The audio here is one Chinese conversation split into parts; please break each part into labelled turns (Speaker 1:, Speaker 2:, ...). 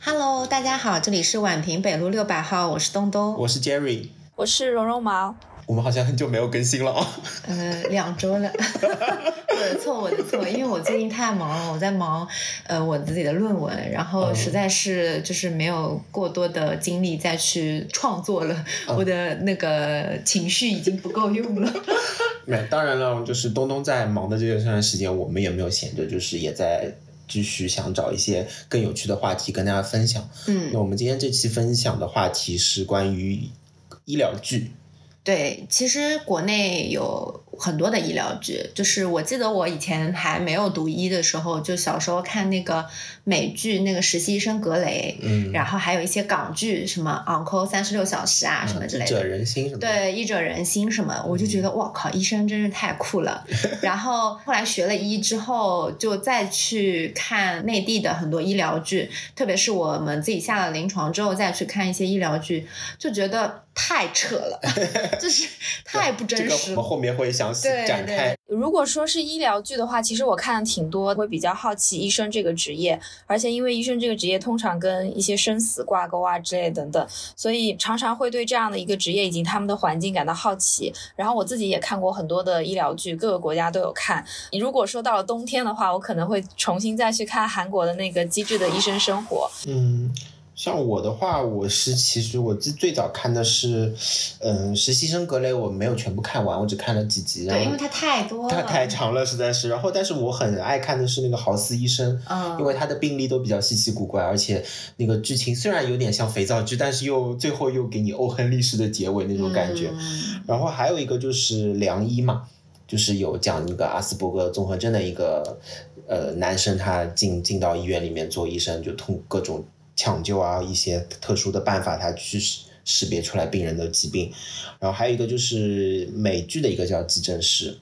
Speaker 1: Hello，大家好，这里是宛平北路六百号，我是东东，
Speaker 2: 我是 Jerry，
Speaker 3: 我是绒绒毛。
Speaker 2: 我们好像很久没有更新了啊。
Speaker 1: 呃，两周了，我的错，我的错，因为我最近太忙了，我在忙呃我自己的论文，然后实在是就是没有过多的精力再去创作了，我的那个情绪已经不够用了。
Speaker 2: 没，当然了，就是东东在忙的这段时间，我们也没有闲着，就是也在继续想找一些更有趣的话题跟大家分享。
Speaker 1: 嗯，
Speaker 2: 那我们今天这期分享的话题是关于医疗剧。
Speaker 1: 对，其实国内有很多的医疗剧，就是我记得我以前还没有读医的时候，就小时候看那个美剧，那个实习医生格雷，
Speaker 2: 嗯，
Speaker 1: 然后还有一些港剧，什么 Uncle 三十六小时啊，什么之类的，
Speaker 2: 医者仁心什么，
Speaker 1: 对，医者仁心什么，我就觉得哇靠，医生真是太酷了。然后后来学了医之后，就再去看内地的很多医疗剧，特别是我们自己下了临床之后再去看一些医疗剧，就觉得。太扯了，就是太不真实。
Speaker 2: 这个我们后面会详细展开。
Speaker 3: 如果说是医疗剧的话，其实我看的挺多，会比较好奇医生这个职业，而且因为医生这个职业通常跟一些生死挂钩啊之类等等，所以常常会对这样的一个职业以及他们的环境感到好奇。然后我自己也看过很多的医疗剧，各个国家都有看。你如果说到了冬天的话，我可能会重新再去看韩国的那个《机智的医生生活》。
Speaker 2: 嗯。像我的话，我是其实我最最早看的是，嗯，实习生格雷，我没有全部看完，我只看了几集。
Speaker 1: 对，因为它太多了。
Speaker 2: 它太长了，实在是。然后，但是我很爱看的是那个豪斯医生，
Speaker 1: 嗯，
Speaker 2: 因为他的病例都比较稀奇古怪，而且那个剧情虽然有点像肥皂剧，但是又最后又给你欧亨利式的结尾那种感觉。然后还有一个就是良医嘛，就是有讲那个阿斯伯格综合症的一个呃男生，他进进到医院里面做医生，就通各种。抢救啊，一些特殊的办法，他去识识别出来病人的疾病，然后还有一个就是美剧的一个叫《急诊室》，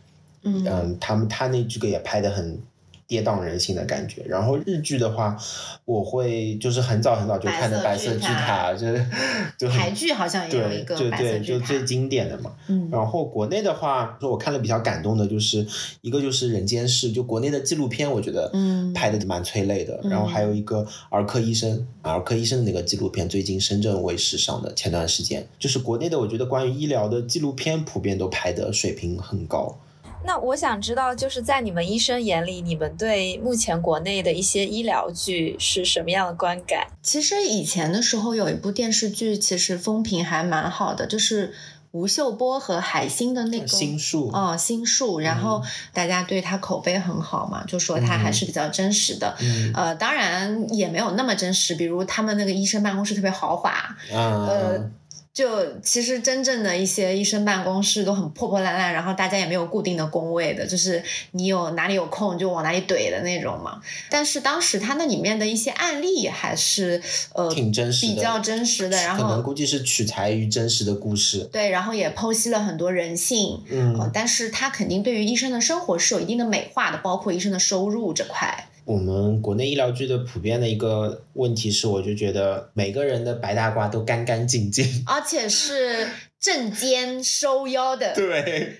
Speaker 2: 嗯，他们他那这个也拍的很。跌宕人心的感觉。然后日剧的话，我会就是很早很早就看的《白色巨塔》，就是 就
Speaker 1: 台剧好像也有一个
Speaker 2: 对对，就最经典的嘛。
Speaker 1: 嗯。
Speaker 2: 然后国内的话，说我看了比较感动的，就是一个就是《人间世》，就国内的纪录片，我觉得拍的蛮催泪的。然后还有一个儿科医生，儿科医生的那个纪录片，最近深圳卫视上的，前段时间就是国内的，我觉得关于医疗的纪录片普遍都拍的水平很高。
Speaker 3: 那我想知道，就是在你们医生眼里，你们对目前国内的一些医疗剧是什么样的观感？
Speaker 1: 其实以前的时候有一部电视剧，其实风评还蛮好的，就是吴秀波和海星的那个
Speaker 2: 心术
Speaker 1: 哦，心术，然后大家对他口碑很好嘛，就说他还是比较真实的。呃，当然也没有那么真实，比如他们那个医生办公室特别豪华，呃。就其实真正的一些医生办公室都很破破烂烂，然后大家也没有固定的工位的，就是你有哪里有空就往哪里怼的那种嘛。但是当时他那里面的一些案例还是呃
Speaker 2: 挺真实
Speaker 1: 的，比较真实的。然后
Speaker 2: 可能估计是取材于真实的故事。
Speaker 1: 对，然后也剖析了很多人性。
Speaker 2: 嗯，
Speaker 1: 但是他肯定对于医生的生活是有一定的美化的，包括医生的收入这块。
Speaker 2: 我们国内医疗剧的普遍的一个问题是，我就觉得每个人的白大褂都干干净净，
Speaker 1: 而且是正肩收腰的。
Speaker 2: 对。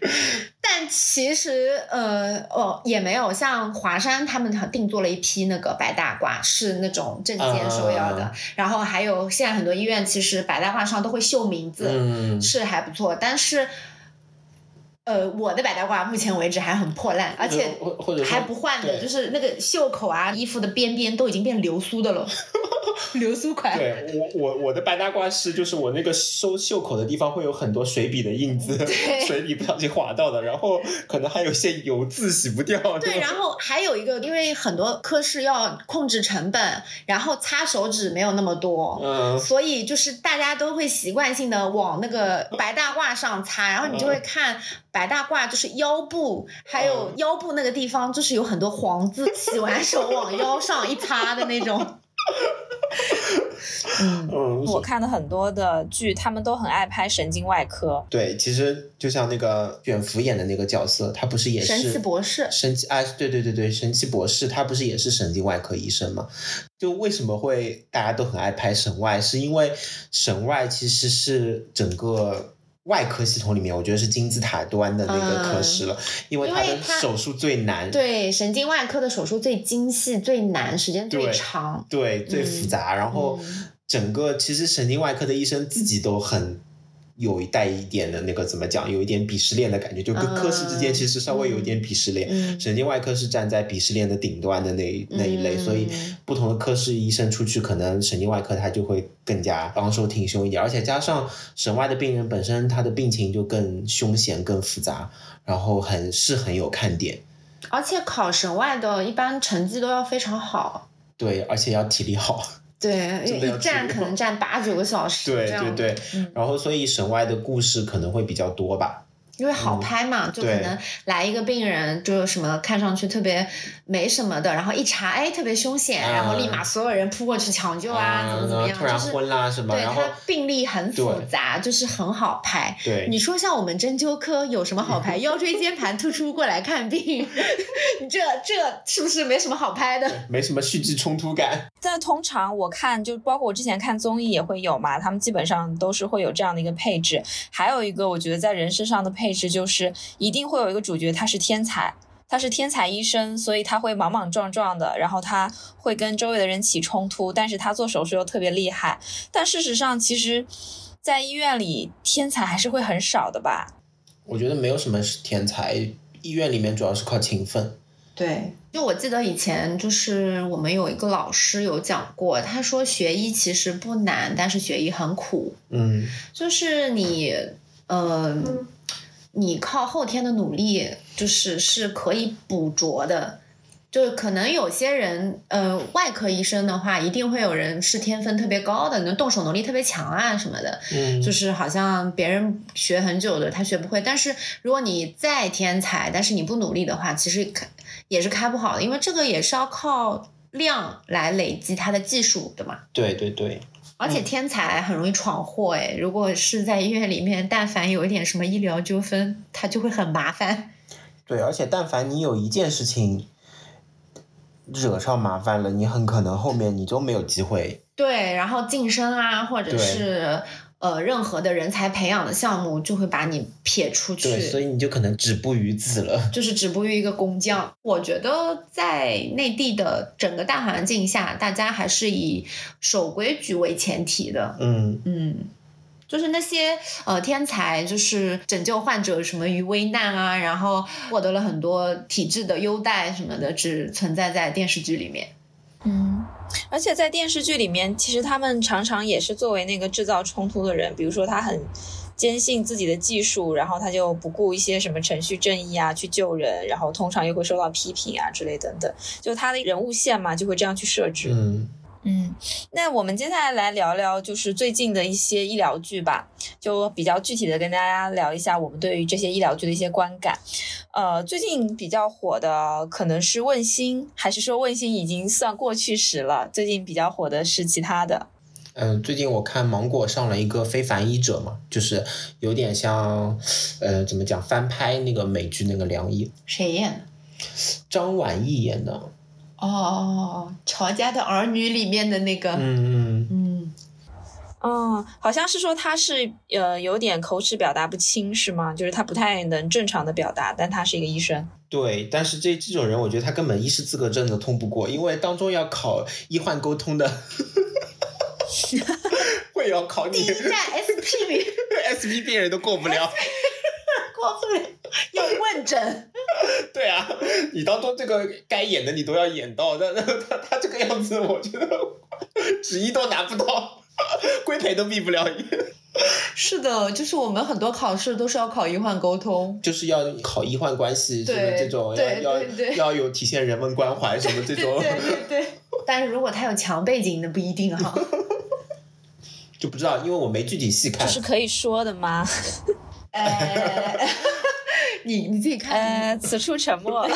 Speaker 1: 但其实，呃，哦，也没有像华山他们定做了一批那个白大褂，是那种正肩收腰的。然后还有现在很多医院其实白大褂上都会绣名字，嗯是还不错。但是。呃，我的百大褂目前为止还很破烂，而且还不换的，就是那个袖口啊、衣服的边边都已经变流苏的了，流苏款。
Speaker 2: 对我我我的白大褂是，就是我那个收袖口的地方会有很多水笔的印子，水笔不小心划到的，然后可能还有些油渍洗不掉。
Speaker 1: 对，然后还有一个，因为很多科室要控制成本，然后擦手指没有那么多，
Speaker 2: 嗯，
Speaker 1: 所以就是大家都会习惯性的往那个 白大褂上擦，然后你就会看。白大褂就是腰部，还有腰部那个地方，就是有很多黄渍。洗完手往腰上一擦的那种。
Speaker 2: 嗯，
Speaker 3: 我看了很多的剧，他们都很爱拍神经外科。
Speaker 2: 对，其实就像那个卷福演的那个角色，他不是也是
Speaker 1: 神奇博士？
Speaker 2: 神奇啊，对对对对，神奇博士，他不是也是神经外科医生吗？就为什么会大家都很爱拍神外？是因为神外其实是整个。外科系统里面，我觉得是金字塔端的那个科室了，因为它的手术最难。
Speaker 1: 对，神经外科的手术最精细、最难，时间最长，
Speaker 2: 对，最复杂。然后整个其实神经外科的医生自己都很。有一带一点的那个怎么讲，有一点鄙视链的感觉，就跟科室之间其实稍微有一点鄙视链。神经外科是站在鄙视链的顶端的那那一类，所以不同的科室医生出去，可能神经外科他就会更加昂首挺胸一点，而且加上神外的病人本身他的病情就更凶险、更复杂，然后很是很有看点。
Speaker 1: 而且考神外的一般成绩都要非常好。
Speaker 2: 对，而且要体力好。
Speaker 1: 对，一站可能站八九个小时。
Speaker 2: 对对对，然后所以省外的故事可能会比较多吧。
Speaker 1: 因为好拍嘛，就可能来一个病人，就是什么看上去特别没什么的，然后一查，哎，特别凶险，然后立马所有人扑过去抢救啊，怎么怎么样，就是吧对他病例很复杂，就是很好拍。
Speaker 2: 对，
Speaker 1: 你说像我们针灸科有什么好拍？腰椎间盘突出过来看病，你这这是不是没什么好拍的？
Speaker 2: 没什么戏剧冲突感。
Speaker 3: 但通常我看，就包括我之前看综艺也会有嘛，他们基本上都是会有这样的一个配置。还有一个，我觉得在人身上的配。配置就是一定会有一个主角，他是天才，他是天才医生，所以他会莽莽撞撞的，然后他会跟周围的人起冲突，但是他做手术又特别厉害。但事实上，其实，在医院里，天才还是会很少的吧？
Speaker 2: 我觉得没有什么是天才，医院里面主要是靠勤奋。
Speaker 1: 对，就我记得以前就是我们有一个老师有讲过，他说学医其实不难，但是学医很苦。
Speaker 2: 嗯，
Speaker 1: 就是你，嗯。你靠后天的努力，就是是可以捕捉的，就是可能有些人，呃，外科医生的话，一定会有人是天分特别高的，能动手能力特别强啊什么的，
Speaker 2: 嗯，
Speaker 1: 就是好像别人学很久的他学不会，但是如果你再天才，但是你不努力的话，其实开也是开不好的，因为这个也是要靠量来累积他的技术的嘛。
Speaker 2: 对对对。
Speaker 1: 而且天才很容易闯祸哎，如果是在医院里面，但凡有一点什么医疗纠纷，他就会很麻烦。
Speaker 2: 对，而且但凡你有一件事情惹上麻烦了，你很可能后面你就没有机会。
Speaker 1: 对，然后晋升啊，或者是。呃，任何的人才培养的项目就会把你撇出去，
Speaker 2: 对，所以你就可能止步于此了，
Speaker 1: 就是止步于一个工匠。我觉得在内地的整个大环境下，大家还是以守规矩为前提的。
Speaker 2: 嗯
Speaker 1: 嗯，就是那些呃天才，就是拯救患者什么于危难啊，然后获得了很多体制的优待什么的，只存在在电视剧里面。
Speaker 3: 嗯。而且在电视剧里面，其实他们常常也是作为那个制造冲突的人。比如说，他很坚信自己的技术，然后他就不顾一些什么程序正义啊去救人，然后通常又会受到批评啊之类等等。就他的人物线嘛，就会这样去设置。
Speaker 2: 嗯。
Speaker 3: 嗯，那我们接下来来聊聊，就是最近的一些医疗剧吧，就比较具体的跟大家聊一下我们对于这些医疗剧的一些观感。呃，最近比较火的可能是《问心》，还是说《问心》已经算过去时了？最近比较火的是其他的。
Speaker 2: 嗯，最近我看芒果上了一个《非凡医者》嘛，就是有点像，呃，怎么讲翻拍那个美剧那个《良医》。
Speaker 1: 谁演的？
Speaker 2: 张晚意演的。
Speaker 1: 哦，乔家的儿女里面的那个，
Speaker 2: 嗯嗯
Speaker 1: 嗯，
Speaker 3: 哦，好像是说他是呃有点口齿表达不清是吗？就是他不太能正常的表达，但他是一个医生。
Speaker 2: 对，但是这这种人，我觉得他根本医师资格证都通不过，因为当中要考医患沟通的，会要考你。第
Speaker 1: 一站 SP 病
Speaker 2: ，SP 病人都过不了。
Speaker 1: 过不了，要问诊。
Speaker 2: 对啊，你当中这个该演的你都要演到，那那他他这个样子，我觉得 纸一都拿不到，规培都毕不了业。
Speaker 1: 是的，就是我们很多考试都是要考医患沟通，
Speaker 2: 就是要考医患关系，什么这种要要要有体现人文关怀什么这种。
Speaker 1: 对对对。但是如果他有强背景，那不一定哈。
Speaker 2: 就不知道，因为我没具体细看。
Speaker 3: 这是可以说的吗？
Speaker 1: 呃，你你自己看。
Speaker 3: 呃，此处沉默。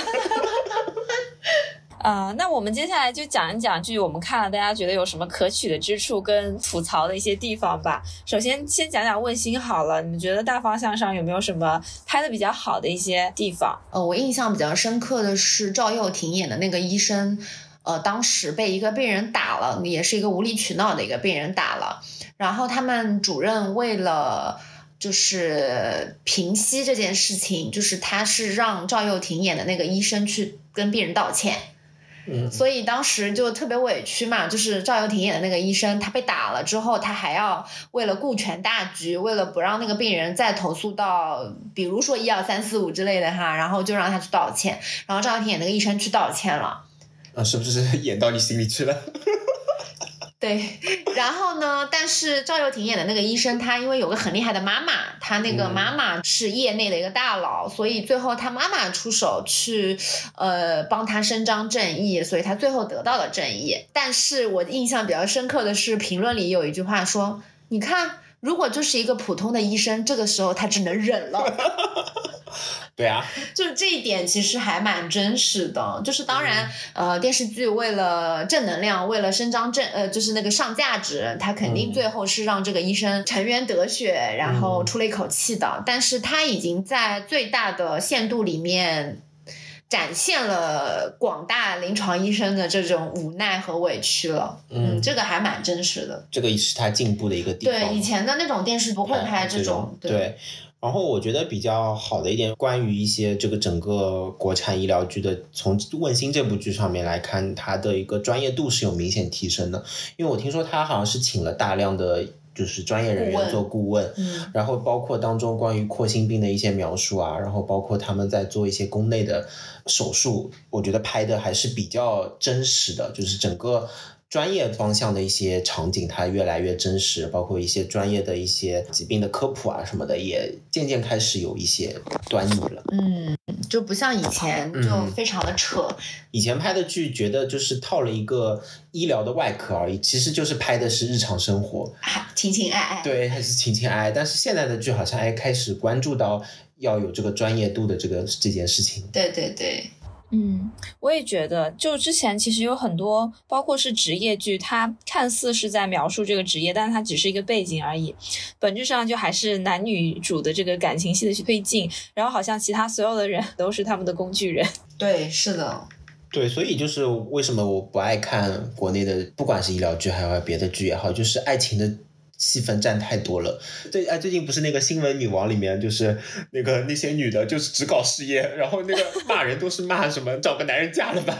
Speaker 3: 啊，那我们接下来就讲一讲，剧我们看了，大家觉得有什么可取的之处跟吐槽的一些地方吧。首先，先讲讲《问心》好了，你们觉得大方向上有没有什么拍的比较好的一些地方？
Speaker 1: 呃，我印象比较深刻的是赵又廷演的那个医生，呃，当时被一个病人打了，也是一个无理取闹的一个病人打了，然后他们主任为了。就是平息这件事情，就是他是让赵又廷演的那个医生去跟病人道歉。
Speaker 2: 嗯，
Speaker 1: 所以当时就特别委屈嘛，就是赵又廷演的那个医生，他被打了之后，他还要为了顾全大局，为了不让那个病人再投诉到，比如说一二三四五之类的哈，然后就让他去道歉，然后赵又廷演那个医生去道歉了。
Speaker 2: 啊，是不是 演到你心里去了？
Speaker 1: 对，然后呢？但是赵又廷演的那个医生，他因为有个很厉害的妈妈，他那个妈妈是业内的一个大佬，所以最后他妈妈出手去，呃，帮他伸张正义，所以他最后得到了正义。但是我印象比较深刻的是，评论里有一句话说：“你看，如果就是一个普通的医生，这个时候他只能忍了。”
Speaker 2: 对啊，
Speaker 1: 就是这一点其实还蛮真实的。就是当然，呃，电视剧为了正能量，为了伸张正，呃，就是那个上价值，他肯定最后是让这个医生沉冤得雪，然后出了一口气的。但是他已经在最大的限度里面展现了广大临床医生的这种无奈和委屈了。嗯，这个还蛮真实的。
Speaker 2: 这个是他进步的一个地方。
Speaker 1: 对，以前的那种电视不会拍这种。
Speaker 2: 对。然后我觉得比较好的一点，关于一些这个整个国产医疗剧的，从《问心》这部剧上面来看，它的一个专业度是有明显提升的。因为我听说他好像是请了大量的就是专业人员做顾问，然后包括当中关于扩心病的一些描述啊，然后包括他们在做一些宫内的手术，我觉得拍的还是比较真实的，就是整个。专业方向的一些场景，它越来越真实，包括一些专业的一些疾病的科普啊什么的，也渐渐开始有一些端倪了。
Speaker 1: 嗯，就不像以前就非常的扯。
Speaker 2: 以前拍的剧，觉得就是套了一个医疗的外壳而已，其实就是拍的是日常生活，
Speaker 1: 情情爱爱。
Speaker 2: 对，还是情情爱爱。但是现在的剧好像哎开始关注到要有这个专业度的这个这件事情。
Speaker 1: 对对对。
Speaker 3: 嗯，我也觉得，就之前其实有很多，包括是职业剧，它看似是在描述这个职业，但是它只是一个背景而已，本质上就还是男女主的这个感情戏的去推进，然后好像其他所有的人都是他们的工具人。
Speaker 1: 对，是的。
Speaker 2: 对，所以就是为什么我不爱看国内的，不管是医疗剧还有别的剧也好，就是爱情的。戏份占太多了，最哎最近不是那个新闻女王里面，就是那个那些女的，就是只搞事业，然后那个 骂人都是骂什么找个男人嫁了吧，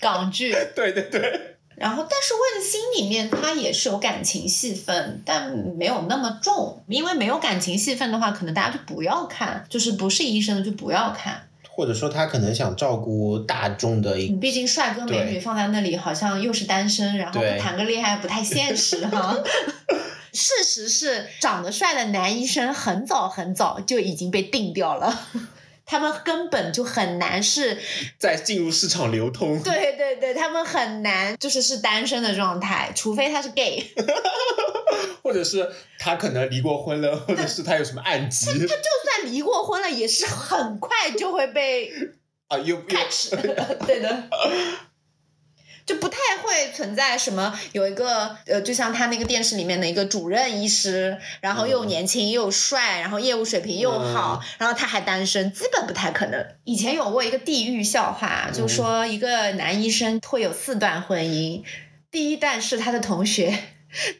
Speaker 1: 港剧，
Speaker 2: 对对对。
Speaker 1: 然后，但是问心里面它也是有感情戏份，但没有那么重，因为没有感情戏份的话，可能大家就不要看，就是不是医生的就不要看。
Speaker 2: 或者说他可能想照顾大众的一，
Speaker 1: 毕竟帅哥美女放在那里，好像又是单身，然后谈个恋爱不太现实哈。事实是，长得帅的男医生很早很早就已经被定掉了，他们根本就很难是
Speaker 2: 在进入市场流通。
Speaker 1: 对对对，他们很难就是是单身的状态，除非他是 gay，
Speaker 2: 或者是他可能离过婚了，或者是他有什么暗疾。他就
Speaker 1: 算离过婚了，也是很快就会被
Speaker 2: 啊又
Speaker 1: catch，对的。就不太会存在什么有一个呃，就像他那个电视里面的一个主任医师，然后又年轻又帅，然后业务水平又好，然后他还单身，基本不太可能。以前有过一个地狱笑话，就说一个男医生会有四段婚姻，第一段是他的同学。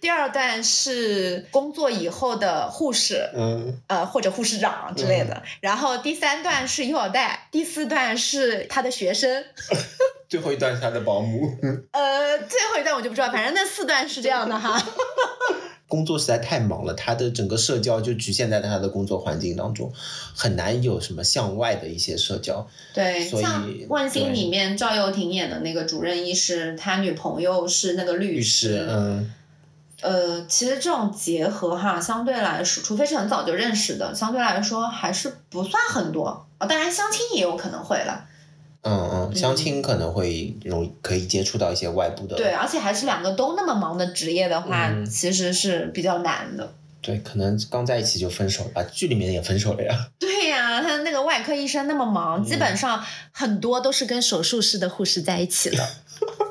Speaker 1: 第二段是工作以后的护士，
Speaker 2: 嗯，
Speaker 1: 呃或者护士长之类的，然后第三段是幼儿带，第四段是他的学生，
Speaker 2: 最后一段是他的保姆。
Speaker 1: 呃，最后一段我就不知道，反正那四段是这样的哈。
Speaker 2: 工作实在太忙了，他的整个社交就局限在他的工作环境当中，很难有什么向外的一些社交。
Speaker 1: 对，
Speaker 2: 像《
Speaker 1: 问心》里面赵又廷演的那个主任医师，他女朋友是那个律
Speaker 2: 师，嗯。
Speaker 1: 呃，其实这种结合哈，相对来说，除非是很早就认识的，相对来说还是不算很多。哦，当然相亲也有可能会了。
Speaker 2: 嗯嗯，相亲可能会容易可以接触到一些外部的。
Speaker 1: 对，而且还是两个都那么忙的职业的话，其实是比较难的。
Speaker 2: 对，可能刚在一起就分手了，剧里面也分手了呀。
Speaker 1: 对呀，他那个外科医生那么忙，基本上很多都是跟手术室的护士在一起了。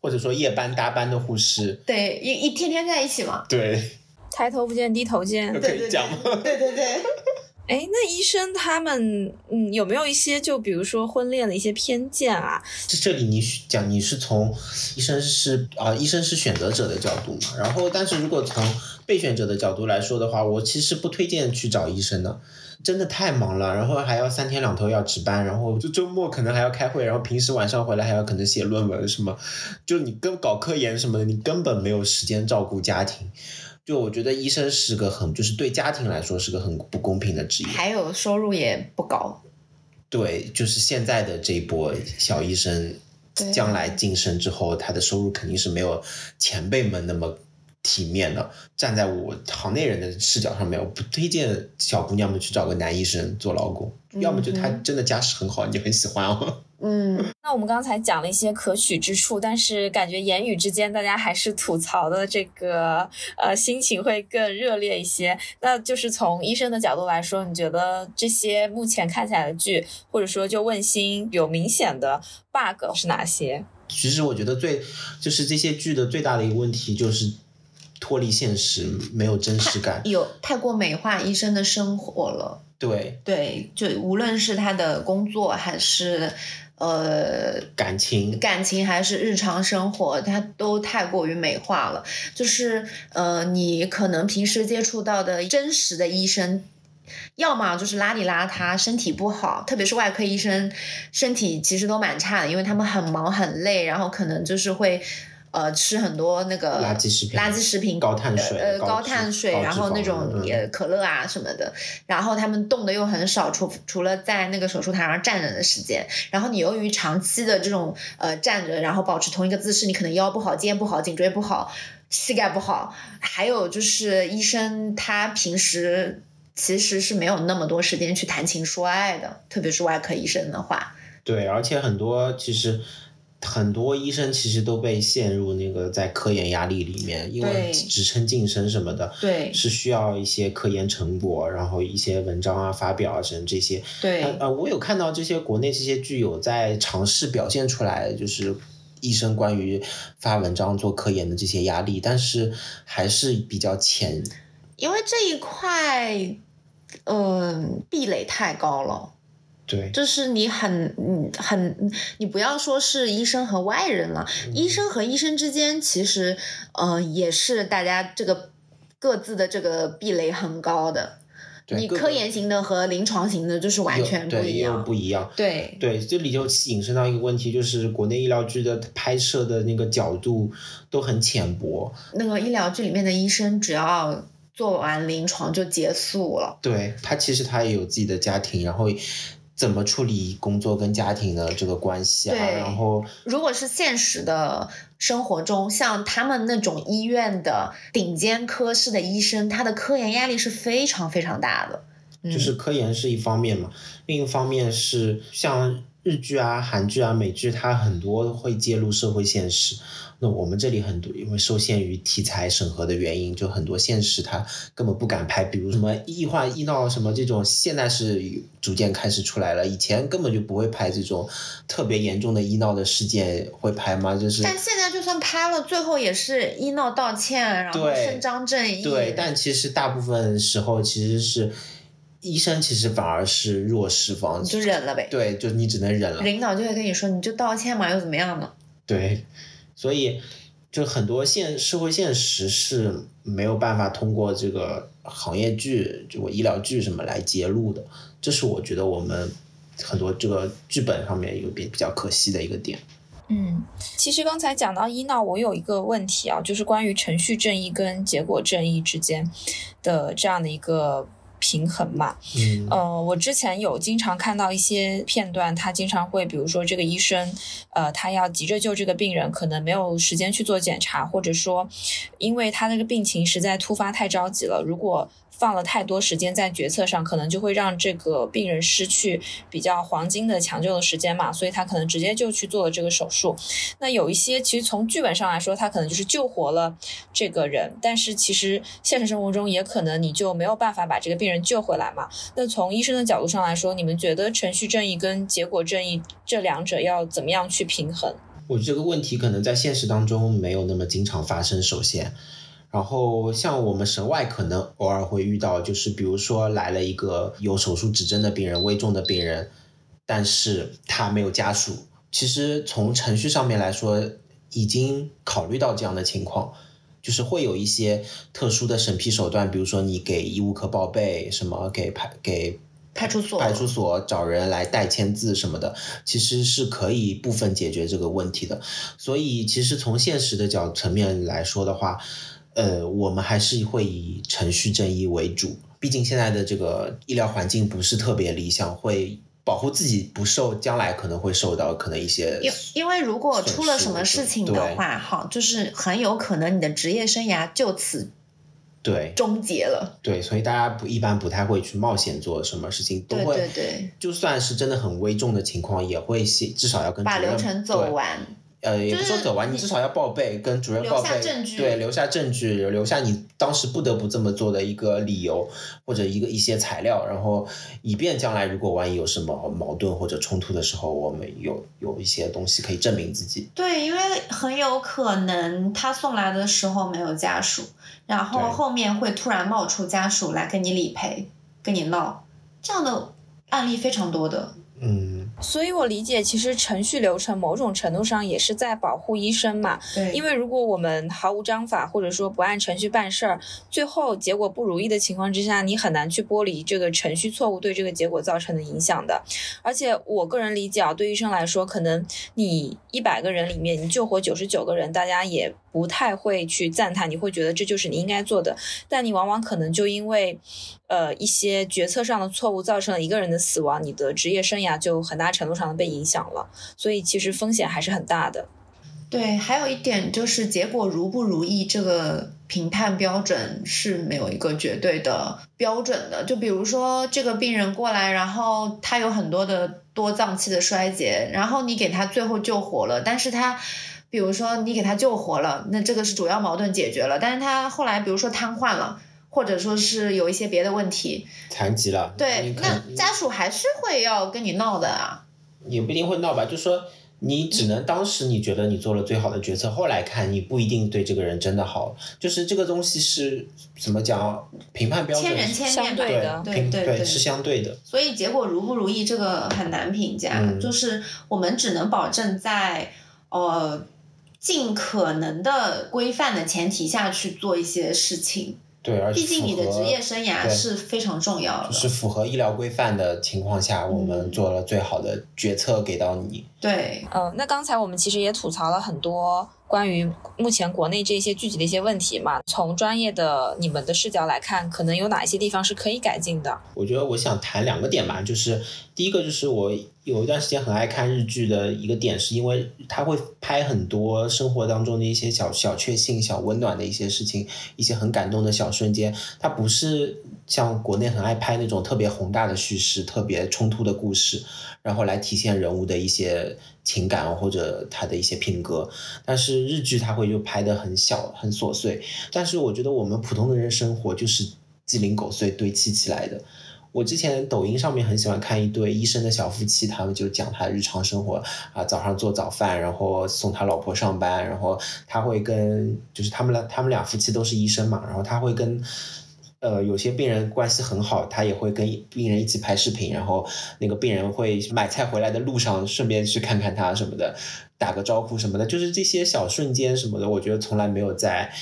Speaker 2: 或者说夜班搭班的护士，
Speaker 1: 对，一一天天在一起嘛。
Speaker 2: 对，
Speaker 3: 抬头不见低头见，
Speaker 2: 可以讲吗？
Speaker 1: 对对对。
Speaker 3: 哎，那医生他们嗯有没有一些就比如说婚恋的一些偏见啊？
Speaker 2: 这这里你讲你是从医生是啊医生是选择者的角度嘛，然后但是如果从备选者的角度来说的话，我其实不推荐去找医生的，真的太忙了，然后还要三天两头要值班，然后就周末可能还要开会，然后平时晚上回来还要可能写论文什么，就你跟搞科研什么的，你根本没有时间照顾家庭。就我觉得医生是个很，就是对家庭来说是个很不公平的职业，
Speaker 1: 还有收入也不高。
Speaker 2: 对，就是现在的这一波小医生，将来晋升之后，他的收入肯定是没有前辈们那么体面的。站在我行内人的视角上面，我不推荐小姑娘们去找个男医生做老公，要么就他真的家世很好，你很喜欢哦。
Speaker 1: 嗯，
Speaker 3: 那我们刚才讲了一些可取之处，但是感觉言语之间大家还是吐槽的这个呃心情会更热烈一些。那就是从医生的角度来说，你觉得这些目前看起来的剧，或者说就问心有明显的 bug 是哪些？
Speaker 2: 其实我觉得最就是这些剧的最大的一个问题就是脱离现实，没有真实感，
Speaker 1: 有太过美化医生的生活了。
Speaker 2: 对
Speaker 1: 对，就无论是他的工作还是。呃，
Speaker 2: 感情、
Speaker 1: 感情还是日常生活，他都太过于美化了。就是呃，你可能平时接触到的真实的医生，要么就是邋里邋遢，身体不好，特别是外科医生，身体其实都蛮差的，因为他们很忙很累，然后可能就是会。呃，吃很多那个
Speaker 2: 垃圾食品，
Speaker 1: 垃圾食品，
Speaker 2: 高碳水，
Speaker 1: 呃，高碳水，然后那种也可乐啊什么的，然后他们动的又很少，除除了在那个手术台上站着的时间，然后你由于长期的这种呃站着，然后保持同一个姿势，你可能腰不好，肩不好，颈椎不好，膝盖不好，还有就是医生他平时其实是没有那么多时间去谈情说爱的，特别是外科医生的话。
Speaker 2: 对，而且很多其实。很多医生其实都被陷入那个在科研压力里面，因为职称晋升什么的，
Speaker 1: 对，
Speaker 2: 是需要一些科研成果，然后一些文章啊发表啊什么这些。
Speaker 1: 对，
Speaker 2: 呃，我有看到这些国内这些剧有在尝试表现出来，就是医生关于发文章做科研的这些压力，但是还是比较浅，
Speaker 1: 因为这一块，嗯，壁垒太高了。
Speaker 2: 对，
Speaker 1: 就是你很嗯很，你不要说是医生和外人了，医生和医生之间其实呃也是大家这个各自的这个壁垒很高的。你科研型的和临床型的就是完全不一样，
Speaker 2: 不一样。
Speaker 1: 对
Speaker 2: 对，这里就引申到一个问题，就是国内医疗剧的拍摄的那个角度都很浅薄。
Speaker 1: 那个医疗剧里面的医生只要做完临床就结束了。
Speaker 2: 对他其实他也有自己的家庭，然后。怎么处理工作跟家庭的这个关系啊？然后，
Speaker 1: 如果是现实的生活中，像他们那种医院的顶尖科室的医生，他的科研压力是非常非常大的。
Speaker 2: 就是科研是一方面嘛，另一方面是像日剧啊、韩剧啊、美剧，它很多会揭露社会现实。那我们这里很多，因为受限于题材审核的原因，就很多现实它根本不敢拍，比如什么医患医闹什么这种，现在是逐渐开始出来了，以前根本就不会拍这种特别严重的医闹的事件，会拍吗？就是，
Speaker 1: 但现在就算拍了，最后也是医闹道歉，然后伸张正义。
Speaker 2: 对，但其实大部分时候其实是医生，其实反而是弱势方，
Speaker 1: 就忍了呗。
Speaker 2: 对，就你只能忍了。
Speaker 1: 领导就会跟你说，你就道歉嘛，又怎么样呢？
Speaker 2: 对。所以，就很多现社会现实是没有办法通过这个行业剧，就我医疗剧什么来揭露的，这是我觉得我们很多这个剧本上面一个比比较可惜的一个点。
Speaker 3: 嗯，其实刚才讲到医闹，我有一个问题啊，就是关于程序正义跟结果正义之间的这样的一个。平衡嘛，
Speaker 2: 嗯，
Speaker 3: 呃，我之前有经常看到一些片段，他经常会，比如说这个医生，呃，他要急着救这个病人，可能没有时间去做检查，或者说，因为他那个病情实在突发太着急了，如果。放了太多时间在决策上，可能就会让这个病人失去比较黄金的抢救的时间嘛，所以他可能直接就去做了这个手术。那有一些其实从剧本上来说，他可能就是救活了这个人，但是其实现实生活中也可能你就没有办法把这个病人救回来嘛。那从医生的角度上来说，你们觉得程序正义跟结果正义这两者要怎么样去平衡？
Speaker 2: 我觉得这个问题可能在现实当中没有那么经常发生，首先。然后像我们神外可能偶尔会遇到，就是比如说来了一个有手术指征的病人，危重的病人，但是他没有家属。其实从程序上面来说，已经考虑到这样的情况，就是会有一些特殊的审批手段，比如说你给医务科报备，什么给派给。
Speaker 1: 派出所，
Speaker 2: 派出所找人来代签字什么的，其实是可以部分解决这个问题的。所以，其实从现实的角层面来说的话，呃，我们还是会以程序正义为主。毕竟现在的这个医疗环境不是特别理想，会保护自己不受将来可能会受到可能一些。
Speaker 1: 因因为如果出了什么事情的话，哈，就是很有可能你的职业生涯就此。
Speaker 2: 对，
Speaker 1: 终结了。
Speaker 2: 对，所以大家不一般不太会去冒险做什么事情，都会。
Speaker 1: 对对对。
Speaker 2: 就算是真的很危重的情况，也会先至少要跟
Speaker 1: 把流程走完。
Speaker 2: 呃，也不说走完，你至少要报备，跟主任报备，对，留下证据，留下你当时不得不这么做的一个理由或者一个一些材料，然后以便将来如果万一有什么矛盾或者冲突的时候，我们有有一些东西可以证明自己。
Speaker 1: 对，因为很有可能他送来的时候没有家属。然后后面会突然冒出家属来跟你理赔，跟你闹，这样的案例非常多的。
Speaker 2: 嗯。
Speaker 3: 所以，我理解，其实程序流程某种程度上也是在保护医生嘛。
Speaker 1: 对。
Speaker 3: 因为如果我们毫无章法，或者说不按程序办事儿，最后结果不如意的情况之下，你很难去剥离这个程序错误对这个结果造成的影响的。而且，我个人理解啊，对医生来说，可能你一百个人里面，你救活九十九个人，大家也不太会去赞叹，你会觉得这就是你应该做的。但你往往可能就因为。呃，一些决策上的错误造成了一个人的死亡，你的职业生涯就很大程度上的被影响了，所以其实风险还是很大的。
Speaker 1: 对，还有一点就是结果如不如意，这个评判标准是没有一个绝对的标准的。就比如说这个病人过来，然后他有很多的多脏器的衰竭，然后你给他最后救活了，但是他，比如说你给他救活了，那这个是主要矛盾解决了，但是他后来比如说瘫痪了。或者说是有一些别的问题，
Speaker 2: 残疾了，
Speaker 1: 对，那家属还是会要跟你闹的啊。
Speaker 2: 也不一定会闹吧，就说你只能当时你觉得你做了最好的决策，后来看你不一定对这个人真的好，就是这个东西是怎么讲？评判标准
Speaker 1: 千人千面
Speaker 3: 对
Speaker 1: 的，对对对，
Speaker 2: 是相对的。
Speaker 1: 所以结果如不如意，这个很难评价，就是我们只能保证在呃尽可能的规范的前提下去做一些事情。
Speaker 2: 对，而且
Speaker 1: 毕竟你的职业生涯是非常重要的，
Speaker 2: 是符合医疗规范的情况下，我们做了最好的决策给到你。
Speaker 1: 对，
Speaker 3: 嗯，那刚才我们其实也吐槽了很多。关于目前国内这些具体的一些问题嘛，从专业的你们的视角来看，可能有哪一些地方是可以改进的？
Speaker 2: 我觉得我想谈两个点吧，就是第一个就是我有一段时间很爱看日剧的一个点，是因为他会拍很多生活当中的一些小小确幸、小温暖的一些事情，一些很感动的小瞬间。它不是像国内很爱拍那种特别宏大的叙事、特别冲突的故事，然后来体现人物的一些。情感或者他的一些品格，但是日剧他会就拍的很小很琐碎，但是我觉得我们普通的人生活就是鸡零狗碎堆砌起来的。我之前抖音上面很喜欢看一对医生的小夫妻，他们就讲他日常生活啊，早上做早饭，然后送他老婆上班，然后他会跟就是他们俩他们俩夫妻都是医生嘛，然后他会跟。呃，有些病人关系很好，他也会跟病人一起拍视频，然后那个病人会买菜回来的路上顺便去看看他什么的，打个招呼什么的，就是这些小瞬间什么的，我觉得从来没有在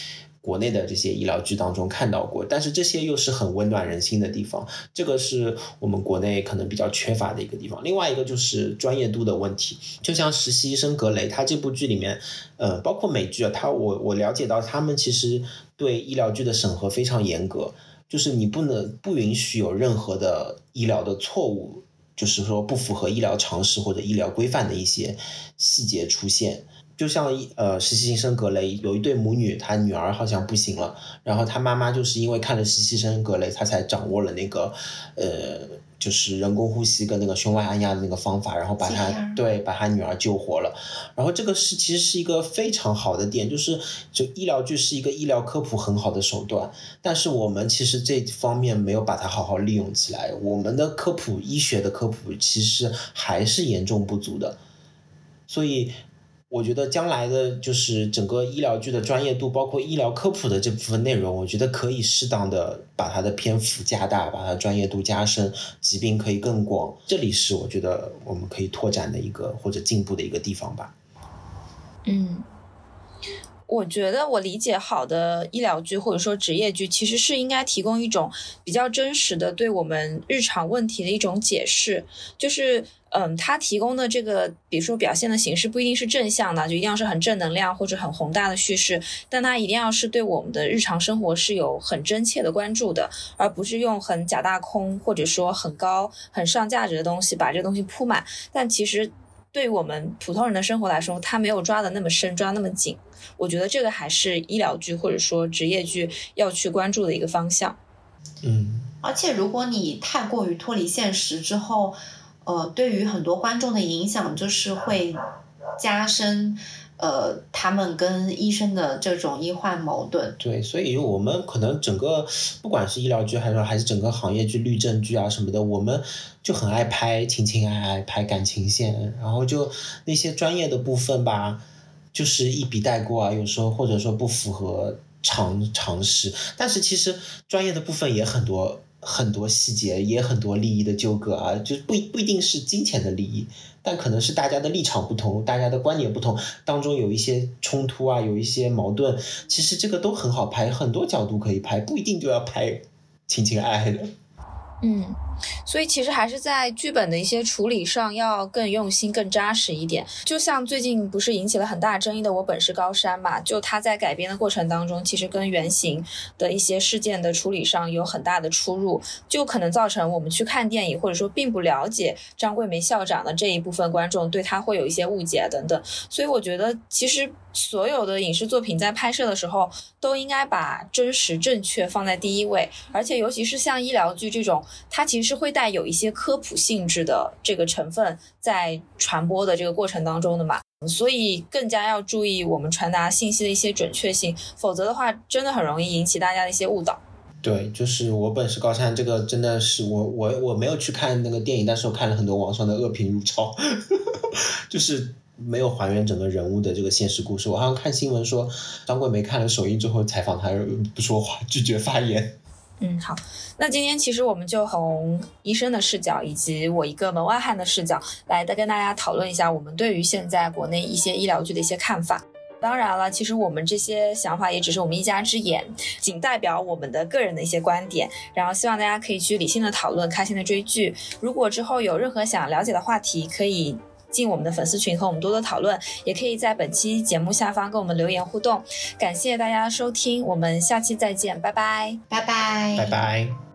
Speaker 2: 国内的这些医疗剧当中看到过，但是这些又是很温暖人心的地方，这个是我们国内可能比较缺乏的一个地方。另外一个就是专业度的问题，就像实习医生格雷，他这部剧里面，呃，包括美剧啊，他我我了解到他们其实对医疗剧的审核非常严格。就是你不能不允许有任何的医疗的错误，就是说不符合医疗常识或者医疗规范的一些细节出现。就像一呃实习生格雷有一对母女，她女儿好像不行了，然后她妈妈就是因为看了实习生格雷，她才掌握了那个呃。就是人工呼吸跟那个胸外按压的那个方法，然后把他对把他女儿救活了。然后这个是其实是一个非常好的点，就是就医疗剧是一个医疗科普很好的手段，但是我们其实这方面没有把它好好利用起来。我们的科普医学的科普其实还是严重不足的，所以我觉得将来的就是整个医疗剧的专业度，包括医疗科普的这部分内容，我觉得可以适当的把它的篇幅加大，把它专业度加深，疾病可以更广。这里是我觉得我们可以拓展的一个或者进步的一个地方吧。
Speaker 3: 嗯。我觉得我理解好的医疗剧或者说职业剧，其实是应该提供一种比较真实的对我们日常问题的一种解释。就是，嗯，它提供的这个，比如说表现的形式不一定是正向的，就一定要是很正能量或者很宏大的叙事，但它一定要是对我们的日常生活是有很真切的关注的，而不是用很假大空或者说很高很上价值的东西把这个东西铺满。但其实。对于我们普通人的生活来说，它没有抓的那么深，抓那么紧。我觉得这个还是医疗剧或者说职业剧要去关注的一个方向。
Speaker 2: 嗯，
Speaker 1: 而且如果你太过于脱离现实之后，呃，对于很多观众的影响就是会加深。呃，他们跟医生的这种医患矛盾，
Speaker 2: 对，所以我们可能整个不管是医疗剧，还是还是整个行业剧、律政剧啊什么的，我们就很爱拍情情爱爱，拍感情线，然后就那些专业的部分吧，就是一笔带过啊，有时候或者说不符合常常识，但是其实专业的部分也很多。很多细节也很多利益的纠葛啊，就不不一定是金钱的利益，但可能是大家的立场不同，大家的观点不同，当中有一些冲突啊，有一些矛盾，其实这个都很好拍，很多角度可以拍，不一定就要拍亲情爱爱的。
Speaker 3: 嗯。所以其实还是在剧本的一些处理上要更用心、更扎实一点。就像最近不是引起了很大争议的《我本是高山》嘛，就他在改编的过程当中，其实跟原型的一些事件的处理上有很大的出入，就可能造成我们去看电影或者说并不了解张桂梅校长的这一部分观众对他会有一些误解等等。所以我觉得其实。所有的影视作品在拍摄的时候都应该把真实正确放在第一位，而且尤其是像医疗剧这种，它其实会带有一些科普性质的这个成分在传播的这个过程当中的嘛，所以更加要注意我们传达信息的一些准确性，否则的话真的很容易引起大家的一些误导。
Speaker 2: 对，就是我本是高山这个真的是我我我没有去看那个电影，但是我看了很多网上的恶评如潮，就是。没有还原整个人物的这个现实故事。我好像看新闻说，张桂梅看了首映之后采访他不说话，拒绝发言。
Speaker 3: 嗯，好，那今天其实我们就从医生的视角以及我一个门外汉的视角来再跟大家讨论一下我们对于现在国内一些医疗剧的一些看法。当然了，其实我们这些想法也只是我们一家之言，仅代表我们的个人的一些观点。然后希望大家可以去理性的讨论，开心的追剧。如果之后有任何想了解的话题，可以。进我们的粉丝群和我们多多讨论，也可以在本期节目下方跟我们留言互动。感谢大家收听，我们下期再见，拜拜，
Speaker 1: 拜拜，
Speaker 2: 拜拜。